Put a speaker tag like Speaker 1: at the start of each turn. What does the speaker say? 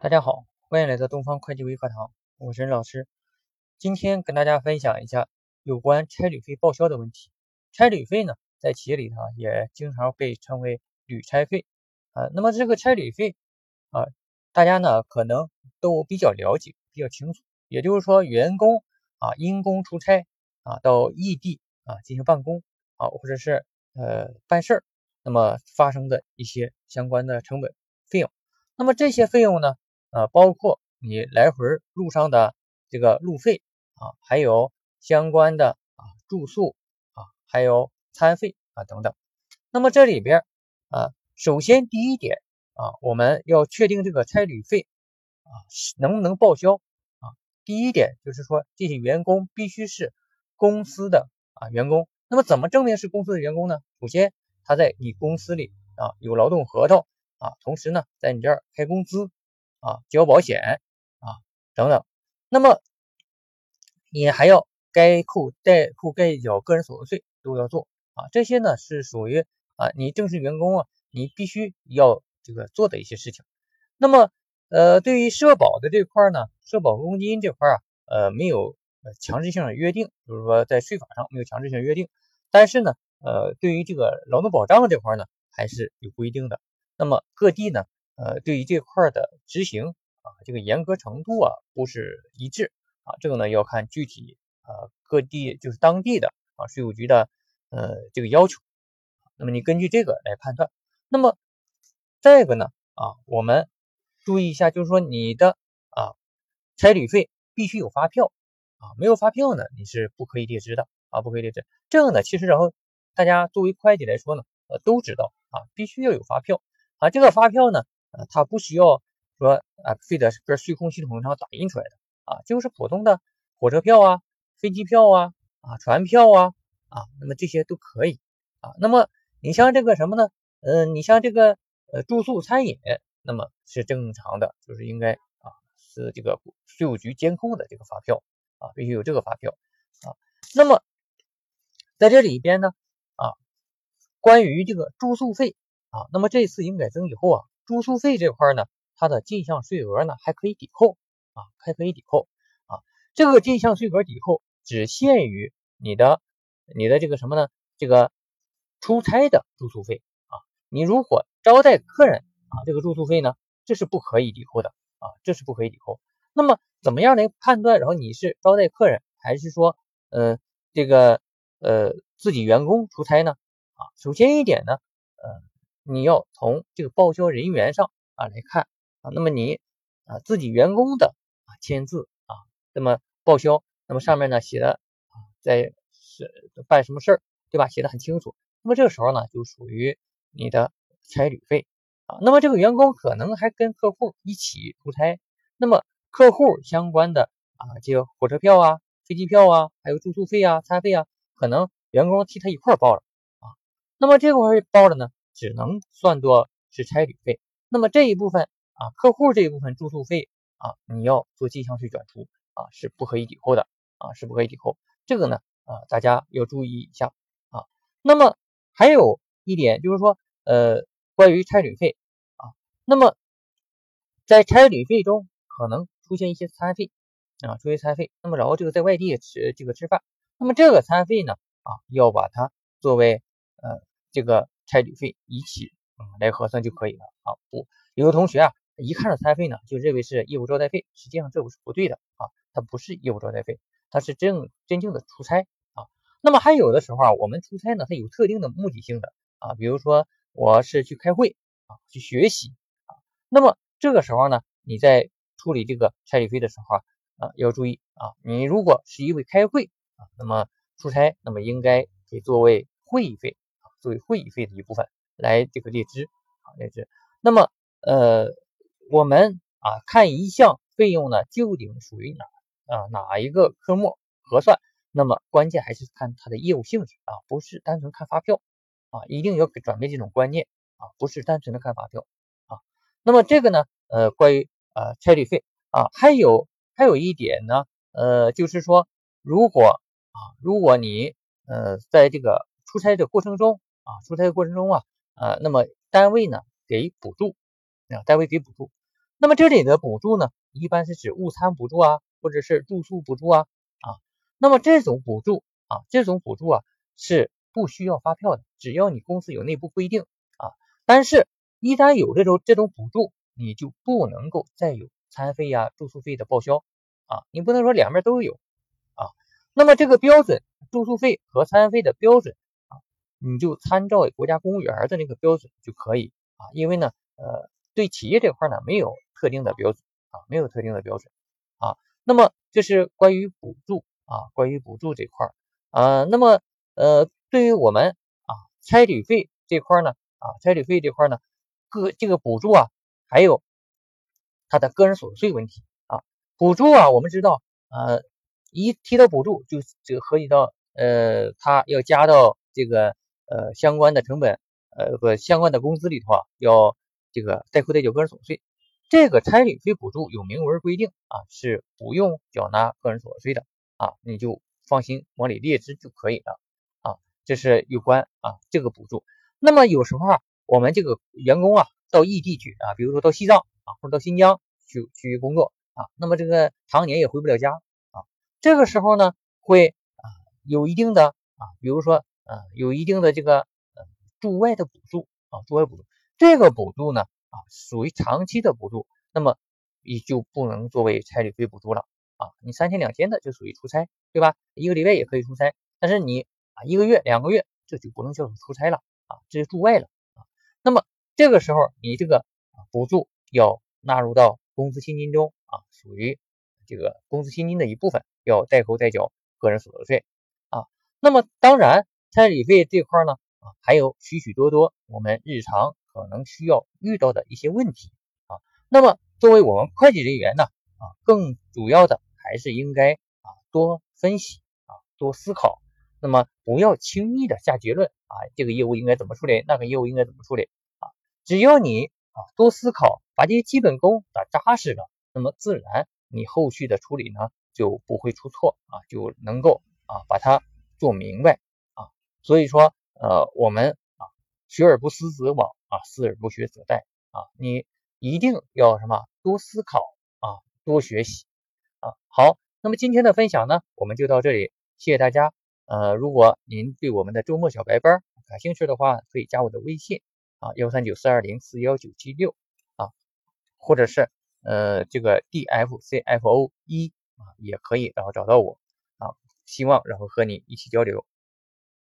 Speaker 1: 大家好，欢迎来到东方会计微课堂，我是任老师。今天跟大家分享一下有关差旅费报销的问题。差旅费呢，在企业里头也经常被称为旅差费啊。那么这个差旅费啊，大家呢可能都比较了解、比较清楚。也就是说，员工啊因公出差啊到异地啊进行办公啊，或者是呃办事儿，那么发生的一些相关的成本费用。那么这些费用呢？啊，包括你来回路上的这个路费啊，还有相关的啊住宿啊，还有餐费啊等等。那么这里边啊，首先第一点啊，我们要确定这个差旅费啊是能不能报销啊。第一点就是说，这些员工必须是公司的啊员工。那么怎么证明是公司的员工呢？首先他在你公司里啊有劳动合同啊，同时呢在你这儿开工资。啊，交保险啊，等等。那么你还要该扣代扣该缴个人所得税都要做啊。这些呢是属于啊你正式员工啊，你必须要这个做的一些事情。那么呃，对于社保的这块呢，社保公积金这块啊，呃没有强制性的约定，就是说在税法上没有强制性约定。但是呢，呃，对于这个劳动保障这块呢，还是有规定的。那么各地呢？呃，对于这块的执行啊，这个严格程度啊不是一致啊，这个呢要看具体啊各地就是当地的啊税务局的呃这个要求，那么你根据这个来判断。那么再一个呢啊，我们注意一下，就是说你的啊差旅费必须有发票啊，没有发票呢你是不可以列支的啊，不可以列支。这个呢其实然后大家作为会计来说呢，呃都知道啊，必须要有发票啊，这个发票呢。啊，它不需要说啊，非得搁税控系统上打印出来的啊，就是普通的火车票啊、飞机票啊、啊船票啊啊，那么这些都可以啊。那么你像这个什么呢？嗯，你像这个呃住宿餐饮，那么是正常的，就是应该啊是这个税务局监控的这个发票啊，必须有这个发票啊。那么在这里边呢啊，关于这个住宿费啊，那么这次营改增以后啊。住宿费这块呢，它的进项税额呢还可以抵扣啊，还可以抵扣啊。这个进项税额抵扣只限于你的你的这个什么呢？这个出差的住宿费啊。你如果招待客人啊，这个住宿费呢，这是不可以抵扣的啊，这是不可以抵扣。那么怎么样来判断？然后你是招待客人，还是说呃这个呃自己员工出差呢？啊，首先一点呢，呃。你要从这个报销人员上啊来看啊，那么你啊自己员工的啊签字啊，那么报销，那么上面呢写的啊在是办什么事儿，对吧？写的很清楚。那么这个时候呢，就属于你的差旅费啊。那么这个员工可能还跟客户一起出差，那么客户相关的啊这个火车票啊、飞机票啊，还有住宿费啊、餐费啊，可能员工替他一块报了啊。那么这块儿报了呢？只能算作是差旅费，那么这一部分啊，客户这一部分住宿费啊，你要做进项税转出啊，是不可以抵扣的啊，是不可以抵扣。这个呢啊，大家要注意一下啊。那么还有一点就是说，呃，关于差旅费啊，那么在差旅费中可能出现一些餐费啊，出现餐费，那么然后这个在外地吃这个吃饭，那么这个餐费呢啊，要把它作为呃这个。差旅费一起啊来核算就可以了啊。不，有的同学啊一看到餐费呢，就认为是业务招待费，实际上这不是不对的啊，它不是业务招待费，它是真真正的出差啊。那么还有的时候啊，我们出差呢，它有特定的目的性的啊，比如说我是去开会啊，去学习啊。那么这个时候呢，你在处理这个差旅费的时候啊啊要注意啊，你如果是因为开会啊，那么出差，那么应该给作为会议费。作为会议费的一部分来这个列支啊列支，那么呃我们啊看一项费用呢究竟属于哪啊哪一个科目核算，那么关键还是看它的业务性质啊，不是单纯看发票啊，一定要转变这种观念啊，不是单纯的看发票啊。那么这个呢呃关于呃差旅费啊还有还有一点呢呃就是说如果啊如果你呃在这个出差的过程中啊，出差过程中啊，呃，那么单位呢给补助，啊，单位给补助，那么这里的补助呢，一般是指误餐补助啊，或者是住宿补助啊啊。那么这种补助啊，这种补助啊是不需要发票的，只要你公司有内部规定啊。但是，一旦有这种这种补助，你就不能够再有餐费呀、住宿费的报销啊，你不能说两边都有啊。那么这个标准，住宿费和餐费的标准，你就参照国家公务员的那个标准就可以啊。因为呢，呃，对企业这块呢没有特定的标准啊，没有特定的标准啊。那么这是关于补助啊，关于补助这块啊。那么呃，对于我们啊差旅费这块呢啊，差旅费这块呢，个这个补助啊。还有他的个人所得税问题啊，补助啊，我们知道，呃，一提到补助就就涉及到，呃，他要加到这个呃相关的成本，呃不相关的工资里头啊，要这个代扣代缴个人所得税。这个差旅费补助有明文规定啊，是不用缴纳个人所得税的啊，你就放心往里列支就可以了啊。这是有关啊这个补助。那么有时候啊，我们这个员工啊。到异地去啊，比如说到西藏啊，或者到新疆去去工作啊，那么这个常年也回不了家啊。这个时候呢，会啊有一定的啊，比如说啊有一定的这个呃驻外的补助啊，驻外补助这个补助呢啊属于长期的补助，那么也就不能作为差旅费补助了啊。你三天两天的就属于出差，对吧？一个礼拜也可以出差，但是你啊一个月两个月这就不能叫做出差了啊，这是驻外了啊。那么这个时候，你这个补助要纳入到工资薪金中啊，属于这个工资薪金的一部分，要代扣代缴个人所得税啊。那么，当然差旅费这块呢啊，还有许许多多我们日常可能需要遇到的一些问题啊。那么，作为我们会计人员呢啊，更主要的还是应该啊多分析啊，多思考。那么，不要轻易的下结论啊，这个业务应该怎么处理，那个业务应该怎么处理啊。只要你啊多思考，把这些基本功打扎实了，那么自然你后续的处理呢就不会出错啊，就能够啊把它做明白。所以说呃我们啊学而不思则罔啊，思而不学则殆啊，你一定要什么多思考啊，多学习啊。好，那么今天的分享呢我们就到这里，谢谢大家。呃，如果您对我们的周末小白班感兴趣的话，可以加我的微信。啊，幺三九四二零四幺九七六啊，或者是呃这个 D F C F O 一啊也可以，然后找到我啊，希望然后和你一起交流。